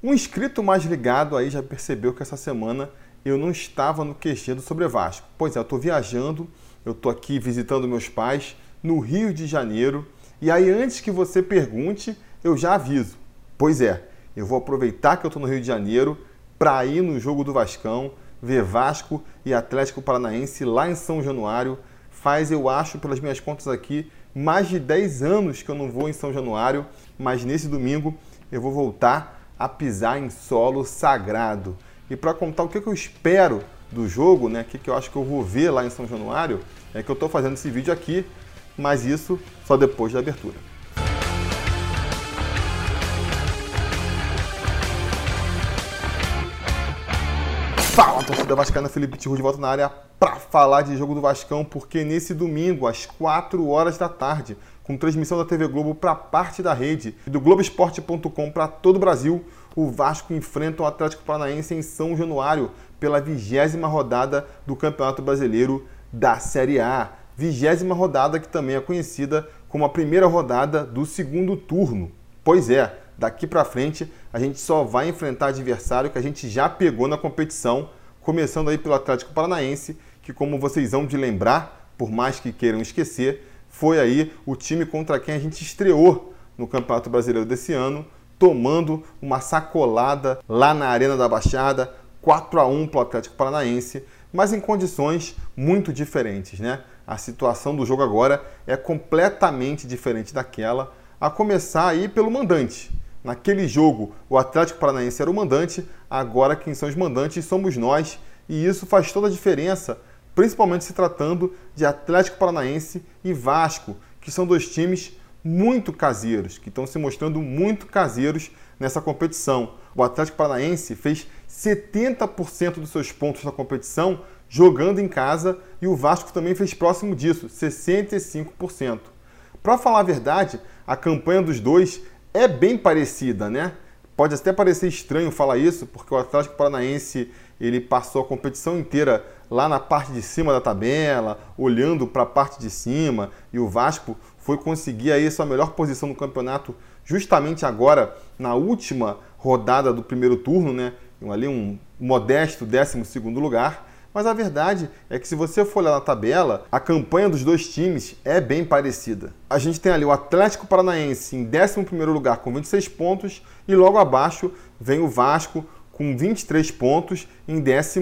Um inscrito mais ligado aí já percebeu que essa semana eu não estava no QG do Sobre Vasco. Pois é, eu estou viajando, eu estou aqui visitando meus pais no Rio de Janeiro. E aí, antes que você pergunte, eu já aviso. Pois é, eu vou aproveitar que eu estou no Rio de Janeiro para ir no jogo do Vascão, ver Vasco e Atlético Paranaense lá em São Januário. Faz, eu acho, pelas minhas contas aqui, mais de 10 anos que eu não vou em São Januário, mas nesse domingo eu vou voltar a pisar em solo sagrado. E para contar o que, eu espero do jogo, né, o que, eu acho que eu vou ver lá em São Januário, é que eu estou fazendo esse vídeo aqui, mas isso só depois da abertura. Fala, torcida vascaína, Felipe Tiru de volta na área para falar de jogo do Vascão, porque nesse domingo, às 4 horas da tarde, com transmissão da TV Globo para parte da rede e do Globoesporte.com para todo o Brasil, o Vasco enfrenta o Atlético Paranaense em São Januário pela vigésima rodada do Campeonato Brasileiro da Série A. Vigésima rodada que também é conhecida como a primeira rodada do segundo turno. Pois é, daqui para frente a gente só vai enfrentar adversário que a gente já pegou na competição, começando aí pelo Atlético Paranaense, que como vocês vão de lembrar, por mais que queiram esquecer, foi aí o time contra quem a gente estreou no Campeonato Brasileiro desse ano, tomando uma sacolada lá na Arena da Baixada, 4 a 1 para o Atlético Paranaense, mas em condições muito diferentes, né? A situação do jogo agora é completamente diferente daquela, a começar aí pelo mandante. Naquele jogo, o Atlético Paranaense era o mandante, agora quem são os mandantes somos nós, e isso faz toda a diferença principalmente se tratando de Atlético Paranaense e Vasco, que são dois times muito caseiros, que estão se mostrando muito caseiros nessa competição. O Atlético Paranaense fez 70% dos seus pontos na competição jogando em casa e o Vasco também fez próximo disso, 65%. Para falar a verdade, a campanha dos dois é bem parecida, né? Pode até parecer estranho falar isso, porque o Atlético Paranaense ele passou a competição inteira lá na parte de cima da tabela, olhando para a parte de cima, e o Vasco foi conseguir aí sua melhor posição no campeonato justamente agora, na última rodada do primeiro turno, né? Ali um modesto 12 lugar. Mas a verdade é que se você for olhar na tabela, a campanha dos dois times é bem parecida. A gente tem ali o Atlético Paranaense em 11 lugar com 26 pontos e logo abaixo vem o Vasco com 23 pontos em 12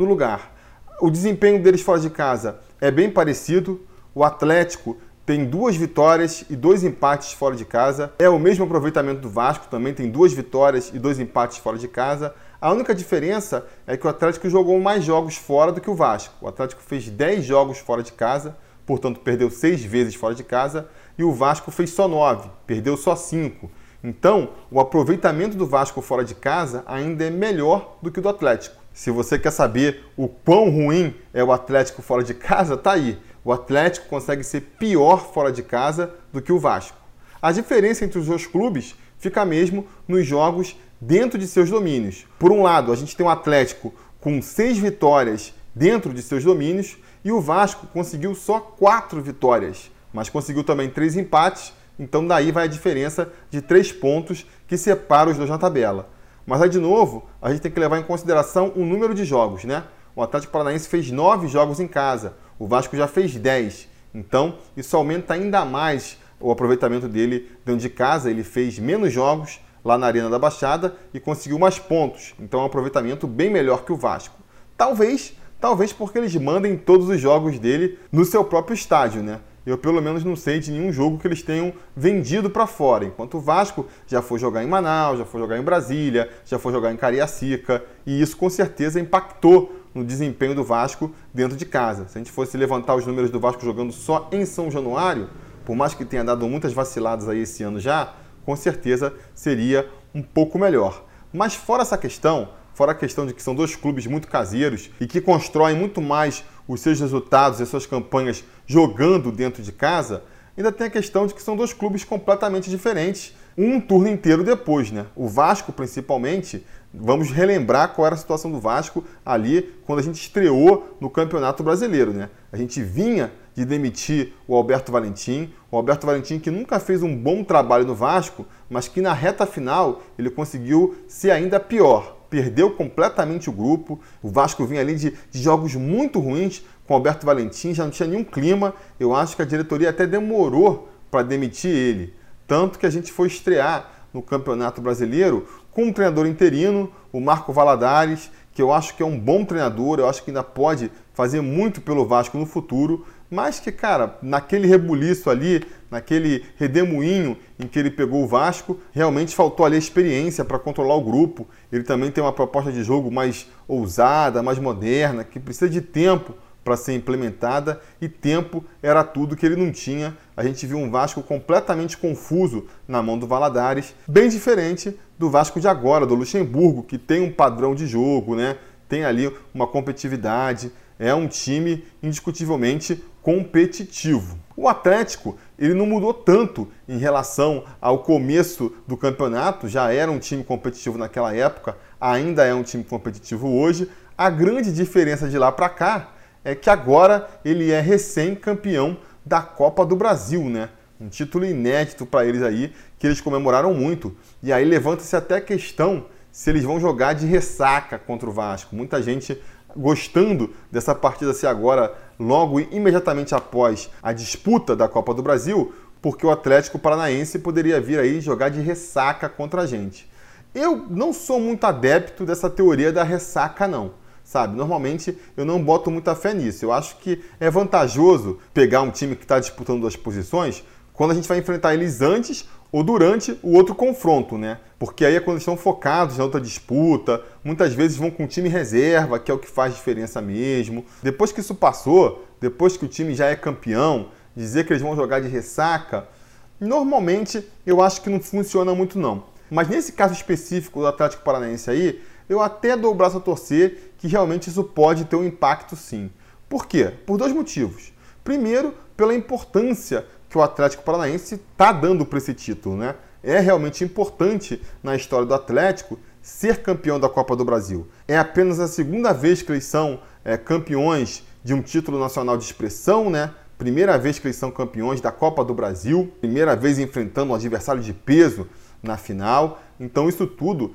lugar. O desempenho deles fora de casa é bem parecido. O Atlético tem duas vitórias e dois empates fora de casa. É o mesmo aproveitamento do Vasco, também tem duas vitórias e dois empates fora de casa. A única diferença é que o Atlético jogou mais jogos fora do que o Vasco. O Atlético fez 10 jogos fora de casa, portanto perdeu 6 vezes fora de casa, e o Vasco fez só 9, perdeu só 5. Então, o aproveitamento do Vasco fora de casa ainda é melhor do que o do Atlético. Se você quer saber o quão ruim é o Atlético fora de casa, tá aí. O Atlético consegue ser pior fora de casa do que o Vasco. A diferença entre os dois clubes fica mesmo nos jogos dentro de seus domínios. Por um lado, a gente tem o Atlético com seis vitórias dentro de seus domínios e o Vasco conseguiu só quatro vitórias, mas conseguiu também três empates então daí vai a diferença de três pontos que separa os dois na tabela. Mas aí de novo, a gente tem que levar em consideração o número de jogos, né? O Atlético Paranaense fez nove jogos em casa, o Vasco já fez dez. Então isso aumenta ainda mais o aproveitamento dele dentro de casa. Ele fez menos jogos lá na Arena da Baixada e conseguiu mais pontos. Então é um aproveitamento bem melhor que o Vasco. Talvez, talvez porque eles mandem todos os jogos dele no seu próprio estádio, né? Eu pelo menos não sei de nenhum jogo que eles tenham vendido para fora. Enquanto o Vasco já foi jogar em Manaus, já foi jogar em Brasília, já foi jogar em Cariacica, e isso com certeza impactou no desempenho do Vasco dentro de casa. Se a gente fosse levantar os números do Vasco jogando só em São Januário, por mais que tenha dado muitas vaciladas aí esse ano já, com certeza seria um pouco melhor. Mas fora essa questão, fora a questão de que são dois clubes muito caseiros e que constroem muito mais os seus resultados e as suas campanhas jogando dentro de casa, ainda tem a questão de que são dois clubes completamente diferentes, um turno inteiro depois, né? O Vasco, principalmente, vamos relembrar qual era a situação do Vasco ali quando a gente estreou no Campeonato Brasileiro, né? A gente vinha de demitir o Alberto Valentim. O Alberto Valentim que nunca fez um bom trabalho no Vasco, mas que na reta final ele conseguiu ser ainda pior. Perdeu completamente o grupo. O Vasco vinha ali de, de jogos muito ruins com Alberto Valentim, já não tinha nenhum clima. Eu acho que a diretoria até demorou para demitir ele. Tanto que a gente foi estrear no Campeonato Brasileiro com um treinador interino, o Marco Valadares, que eu acho que é um bom treinador, eu acho que ainda pode fazer muito pelo Vasco no futuro, mas que, cara, naquele rebuliço ali, naquele redemoinho em que ele pegou o Vasco, realmente faltou ali a experiência para controlar o grupo. Ele também tem uma proposta de jogo mais ousada, mais moderna, que precisa de tempo para ser implementada e tempo era tudo que ele não tinha. A gente viu um Vasco completamente confuso na mão do Valadares, bem diferente do Vasco de agora, do Luxemburgo, que tem um padrão de jogo, né? Tem ali uma competitividade, é um time indiscutivelmente competitivo. O Atlético, ele não mudou tanto em relação ao começo do campeonato, já era um time competitivo naquela época, ainda é um time competitivo hoje. A grande diferença de lá para cá é que agora ele é recém-campeão da Copa do Brasil, né? Um título inédito para eles aí, que eles comemoraram muito. E aí levanta-se até a questão se eles vão jogar de ressaca contra o Vasco. Muita gente gostando dessa partida ser agora, logo imediatamente após a disputa da Copa do Brasil, porque o Atlético Paranaense poderia vir aí jogar de ressaca contra a gente. Eu não sou muito adepto dessa teoria da ressaca, não sabe? Normalmente eu não boto muita fé nisso. Eu acho que é vantajoso pegar um time que está disputando duas posições quando a gente vai enfrentar eles antes ou durante o outro confronto, né? Porque aí é quando estão focados na outra disputa, muitas vezes vão com o time reserva, que é o que faz diferença mesmo. Depois que isso passou, depois que o time já é campeão, dizer que eles vão jogar de ressaca, normalmente eu acho que não funciona muito não. Mas nesse caso específico do Atlético Paranaense aí, eu até dou o braço a torcer que realmente isso pode ter um impacto sim. Por quê? Por dois motivos. Primeiro, pela importância que o Atlético Paranaense está dando para esse título, né? É realmente importante na história do Atlético ser campeão da Copa do Brasil. É apenas a segunda vez que eles são é, campeões de um título nacional de expressão, né? Primeira vez que eles são campeões da Copa do Brasil, primeira vez enfrentando um adversário de peso na final. Então isso tudo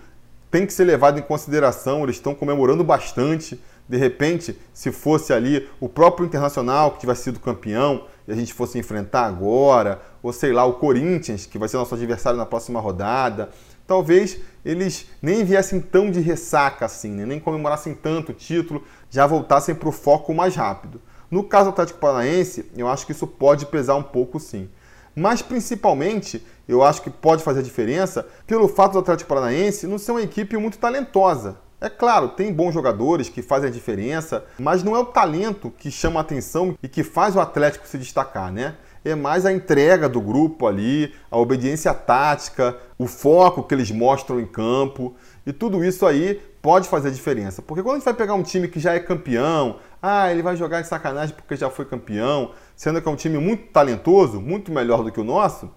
tem que ser levado em consideração, eles estão comemorando bastante. De repente, se fosse ali o próprio Internacional que tivesse sido campeão e a gente fosse enfrentar agora, ou sei lá, o Corinthians, que vai ser nosso adversário na próxima rodada, talvez eles nem viessem tão de ressaca assim, né? nem comemorassem tanto o título, já voltassem para o foco mais rápido. No caso do Atlético Paranaense, eu acho que isso pode pesar um pouco sim. Mas principalmente, eu acho que pode fazer diferença pelo fato do Atlético Paranaense não ser uma equipe muito talentosa. É claro, tem bons jogadores que fazem a diferença, mas não é o talento que chama a atenção e que faz o Atlético se destacar, né? É mais a entrega do grupo ali, a obediência tática, o foco que eles mostram em campo. E tudo isso aí pode fazer diferença. Porque quando a gente vai pegar um time que já é campeão, ah, ele vai jogar de sacanagem porque já foi campeão, sendo que é um time muito talentoso, muito melhor do que o nosso,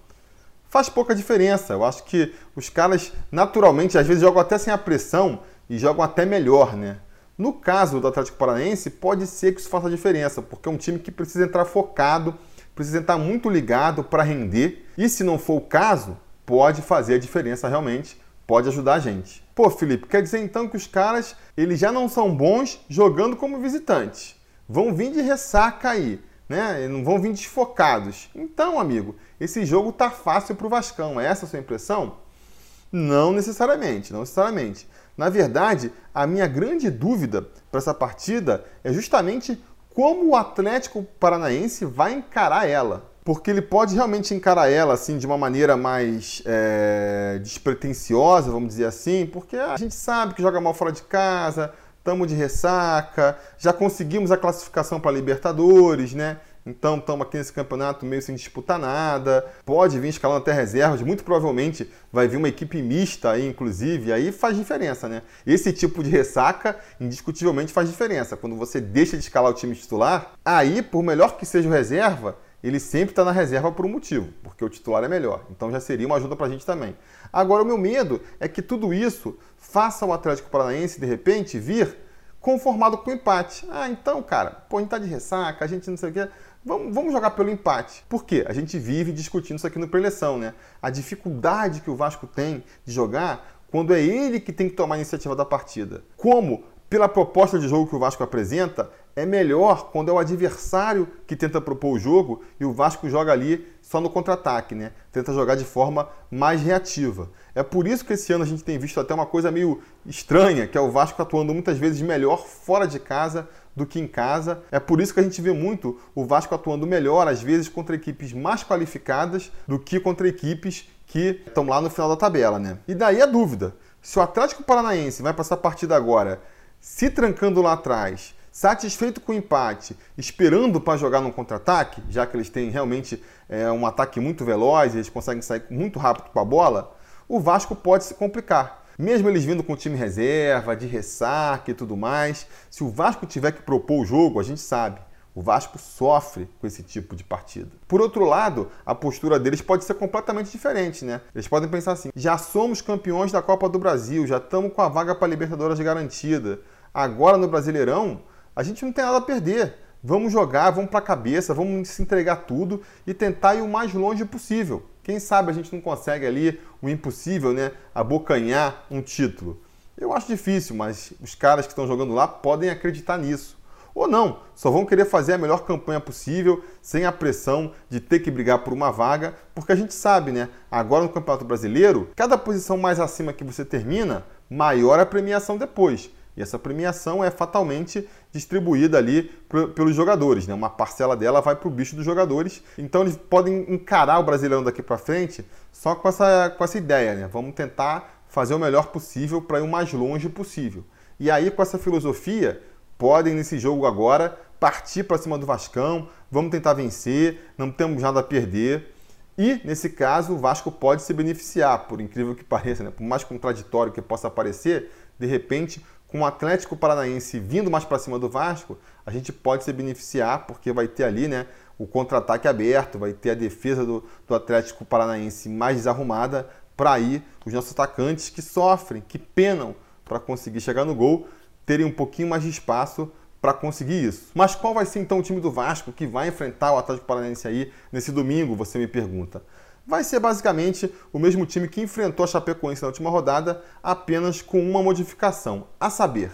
faz pouca diferença. Eu acho que os caras, naturalmente, às vezes jogam até sem a pressão e jogam até melhor, né? No caso do Atlético Paranaense, pode ser que isso faça diferença, porque é um time que precisa entrar focado, precisa estar muito ligado para render, e se não for o caso, pode fazer a diferença realmente, pode ajudar a gente. Pô, Felipe, quer dizer então que os caras, eles já não são bons jogando como visitantes. Vão vir de ressaca aí né? Não vão vir desfocados. Então, amigo, esse jogo tá fácil para o Vascão. É essa a sua impressão? Não necessariamente, não necessariamente. Na verdade, a minha grande dúvida para essa partida é justamente como o Atlético Paranaense vai encarar ela. Porque ele pode realmente encarar ela assim de uma maneira mais é, despretensiosa, vamos dizer assim, porque a gente sabe que joga mal fora de casa, estamos de ressaca, já conseguimos a classificação para Libertadores, né? Então estamos aqui nesse campeonato meio sem disputar nada. Pode vir escalando até reservas, muito provavelmente vai vir uma equipe mista aí, inclusive, aí faz diferença, né? Esse tipo de ressaca, indiscutivelmente, faz diferença. Quando você deixa de escalar o time titular, aí, por melhor que seja o reserva, ele sempre está na reserva por um motivo, porque o titular é melhor. Então já seria uma ajuda para a gente também. Agora, o meu medo é que tudo isso faça o Atlético Paranaense, de repente, vir conformado com o empate. Ah, então, cara, pô, a gente tá de ressaca, a gente não sei o quê. Vamos, vamos jogar pelo empate. Por quê? A gente vive discutindo isso aqui no preleção, né? A dificuldade que o Vasco tem de jogar quando é ele que tem que tomar a iniciativa da partida. Como, pela proposta de jogo que o Vasco apresenta, é melhor quando é o adversário que tenta propor o jogo e o Vasco joga ali só no contra-ataque, né? Tenta jogar de forma mais reativa. É por isso que esse ano a gente tem visto até uma coisa meio estranha, que é o Vasco atuando muitas vezes melhor fora de casa do que em casa. É por isso que a gente vê muito o Vasco atuando melhor, às vezes contra equipes mais qualificadas do que contra equipes que estão lá no final da tabela, né? E daí a dúvida: se o Atlético Paranaense vai passar a partida agora se trancando lá atrás satisfeito com o empate, esperando para jogar no contra-ataque, já que eles têm realmente é, um ataque muito veloz, eles conseguem sair muito rápido com a bola, o Vasco pode se complicar. Mesmo eles vindo com time reserva, de ressaca e tudo mais, se o Vasco tiver que propor o jogo, a gente sabe, o Vasco sofre com esse tipo de partida. Por outro lado, a postura deles pode ser completamente diferente, né? Eles podem pensar assim: já somos campeões da Copa do Brasil, já estamos com a vaga para a Libertadores garantida. Agora no Brasileirão, a gente não tem nada a perder. Vamos jogar, vamos para a cabeça, vamos se entregar tudo e tentar ir o mais longe possível. Quem sabe a gente não consegue ali o impossível, né? Abocanhar um título. Eu acho difícil, mas os caras que estão jogando lá podem acreditar nisso. Ou não, só vão querer fazer a melhor campanha possível, sem a pressão de ter que brigar por uma vaga, porque a gente sabe, né? Agora no Campeonato Brasileiro, cada posição mais acima que você termina, maior a premiação depois. E essa premiação é fatalmente distribuída ali pelos jogadores, né? Uma parcela dela vai para o bicho dos jogadores. Então eles podem encarar o Brasileirão daqui para frente só com essa, com essa ideia, né? Vamos tentar fazer o melhor possível para ir o mais longe possível. E aí, com essa filosofia, podem nesse jogo agora partir para cima do Vascão, vamos tentar vencer, não temos nada a perder. E, nesse caso, o Vasco pode se beneficiar, por incrível que pareça, né? por mais contraditório que possa parecer, de repente, com o Atlético Paranaense vindo mais para cima do Vasco, a gente pode se beneficiar, porque vai ter ali né, o contra-ataque aberto, vai ter a defesa do, do Atlético Paranaense mais desarrumada para aí os nossos atacantes que sofrem, que penam para conseguir chegar no gol, terem um pouquinho mais de espaço para conseguir isso. Mas qual vai ser então o time do Vasco que vai enfrentar o Atlético Paranaense aí nesse domingo, você me pergunta? Vai ser basicamente o mesmo time que enfrentou a Chapecoense na última rodada, apenas com uma modificação, a saber,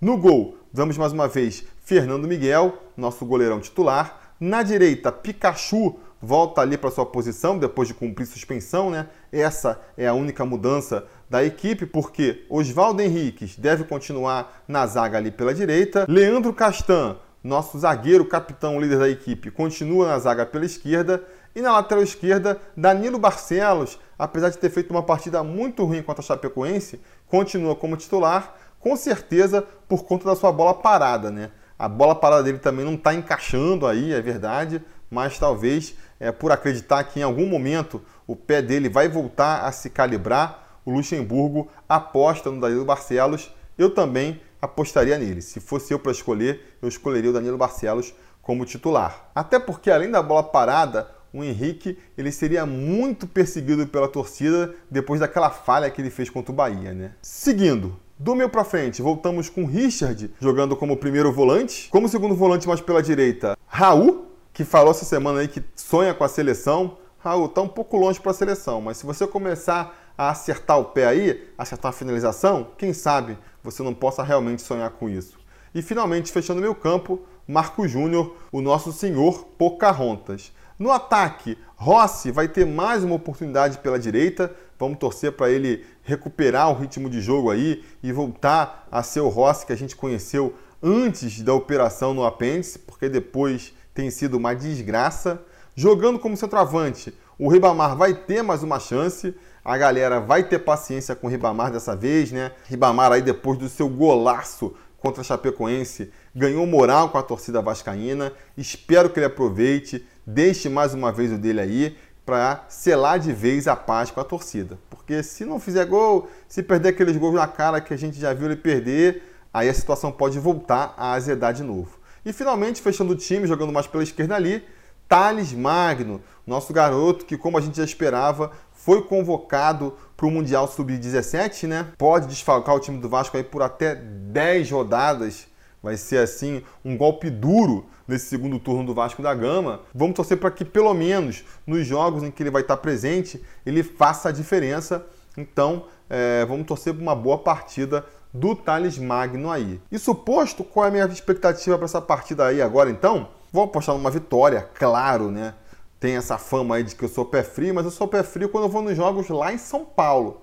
no gol, vamos mais uma vez Fernando Miguel, nosso goleirão titular. Na direita, Pikachu volta ali para sua posição depois de cumprir suspensão, né? Essa é a única mudança da equipe, porque Oswaldo Henriques deve continuar na zaga ali pela direita. Leandro Castan, nosso zagueiro, capitão, líder da equipe, continua na zaga pela esquerda. E na lateral esquerda, Danilo Barcelos, apesar de ter feito uma partida muito ruim contra a Chapecoense, continua como titular, com certeza por conta da sua bola parada, né? A bola parada dele também não está encaixando aí, é verdade, mas talvez é, por acreditar que em algum momento o pé dele vai voltar a se calibrar, o Luxemburgo aposta no Danilo Barcelos. Eu também apostaria nele. Se fosse eu para escolher, eu escolheria o Danilo Barcelos como titular. Até porque, além da bola parada, o Henrique ele seria muito perseguido pela torcida depois daquela falha que ele fez contra o Bahia, né? Seguindo, do meio para frente, voltamos com Richard jogando como primeiro volante, como segundo volante mais pela direita, Raul, que falou essa semana aí que sonha com a seleção. Raul tá um pouco longe para a seleção, mas se você começar a acertar o pé aí, acertar a finalização, quem sabe você não possa realmente sonhar com isso. E finalmente, fechando meu campo, Marco Júnior, o nosso senhor Pocahontas. No ataque, Rossi vai ter mais uma oportunidade pela direita. Vamos torcer para ele recuperar o ritmo de jogo aí e voltar a ser o Rossi que a gente conheceu antes da operação no apêndice, porque depois tem sido uma desgraça. Jogando como centroavante, o Ribamar vai ter mais uma chance. A galera vai ter paciência com o Ribamar dessa vez, né? Ribamar aí depois do seu golaço contra a Chapecoense ganhou moral com a torcida vascaína. Espero que ele aproveite deixe mais uma vez o dele aí para selar de vez a paz com a torcida. Porque se não fizer gol, se perder aqueles gols na cara que a gente já viu ele perder, aí a situação pode voltar a azedar de novo. E finalmente, fechando o time, jogando mais pela esquerda ali, Thales Magno, nosso garoto que, como a gente já esperava, foi convocado para o Mundial Sub-17, né? Pode desfalcar o time do Vasco aí por até 10 rodadas. Vai ser assim um golpe duro nesse segundo turno do Vasco da Gama. Vamos torcer para que, pelo menos nos jogos em que ele vai estar presente, ele faça a diferença. Então, é, vamos torcer por uma boa partida do Thales Magno aí. E suposto, qual é a minha expectativa para essa partida aí agora então? Vou apostar numa vitória, claro, né? Tem essa fama aí de que eu sou pé frio, mas eu sou pé frio quando eu vou nos jogos lá em São Paulo.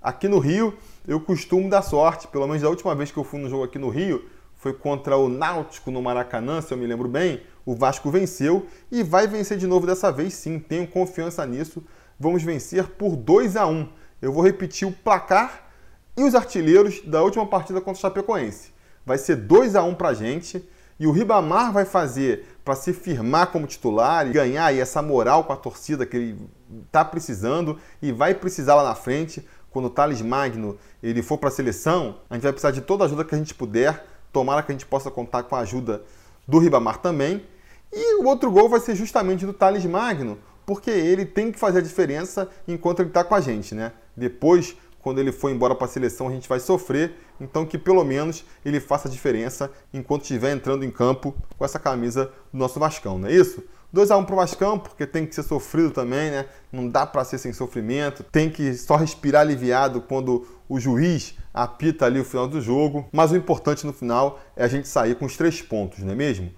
Aqui no Rio, eu costumo dar sorte, pelo menos da última vez que eu fui no jogo aqui no Rio, foi contra o Náutico no Maracanã, se eu me lembro bem. O Vasco venceu e vai vencer de novo dessa vez sim, tenho confiança nisso. Vamos vencer por 2 a 1. Eu vou repetir o placar e os artilheiros da última partida contra o Chapecoense. Vai ser 2 a 1 pra gente e o Ribamar vai fazer para se firmar como titular e ganhar aí essa moral com a torcida que ele está precisando e vai precisar lá na frente. Quando o Thales Magno ele for para a seleção, a gente vai precisar de toda a ajuda que a gente puder. Tomara que a gente possa contar com a ajuda do Ribamar também. E o outro gol vai ser justamente do Thales Magno, porque ele tem que fazer a diferença enquanto ele está com a gente, né? Depois, quando ele for embora para a seleção, a gente vai sofrer. Então, que pelo menos ele faça a diferença enquanto estiver entrando em campo com essa camisa do nosso Vascão, não é isso? 2 a 1 pro Vascão, porque tem que ser sofrido também, né? Não dá para ser sem sofrimento. Tem que só respirar aliviado quando o juiz apita ali o final do jogo. Mas o importante no final é a gente sair com os três pontos, não é mesmo?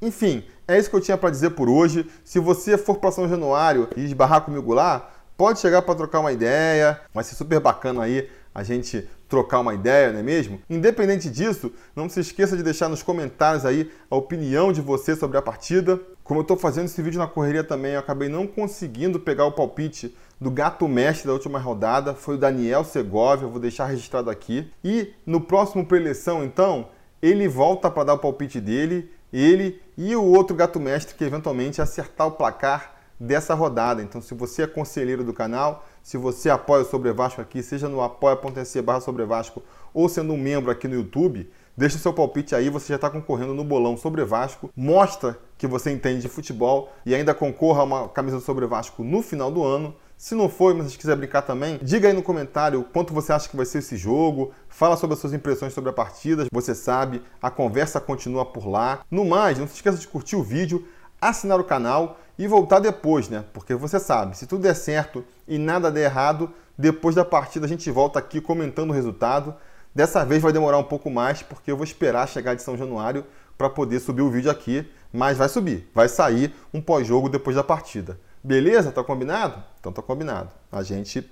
Enfim, é isso que eu tinha para dizer por hoje. Se você for para São Januário e esbarrar comigo lá, pode chegar para trocar uma ideia. Vai ser super bacana aí a gente trocar uma ideia, não é mesmo? Independente disso, não se esqueça de deixar nos comentários aí a opinião de você sobre a partida. Como eu estou fazendo esse vídeo na correria também, eu acabei não conseguindo pegar o palpite do gato mestre da última rodada, foi o Daniel Segovia, eu vou deixar registrado aqui. E no próximo preleção, então, ele volta para dar o palpite dele, ele e o outro gato mestre que eventualmente acertar o placar dessa rodada. Então, se você é conselheiro do canal, se você apoia o Sobre Vasco aqui, seja no apoia.se barra Sobre Vasco ou sendo um membro aqui no YouTube, Deixa o seu palpite aí, você já está concorrendo no bolão sobre Vasco. Mostra que você entende de futebol e ainda concorra a uma camisa sobre Vasco no final do ano. Se não for, mas se quiser brincar também, diga aí no comentário quanto você acha que vai ser esse jogo. Fala sobre as suas impressões sobre a partida. Você sabe, a conversa continua por lá. No mais, não se esqueça de curtir o vídeo, assinar o canal e voltar depois, né? Porque você sabe, se tudo der certo e nada der errado, depois da partida a gente volta aqui comentando o resultado. Dessa vez vai demorar um pouco mais, porque eu vou esperar chegar de São Januário para poder subir o vídeo aqui, mas vai subir, vai sair um pós-jogo depois da partida. Beleza? Tá combinado? Então tá combinado. A gente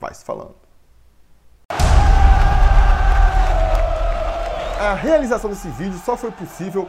vai se falando. A realização desse vídeo só foi possível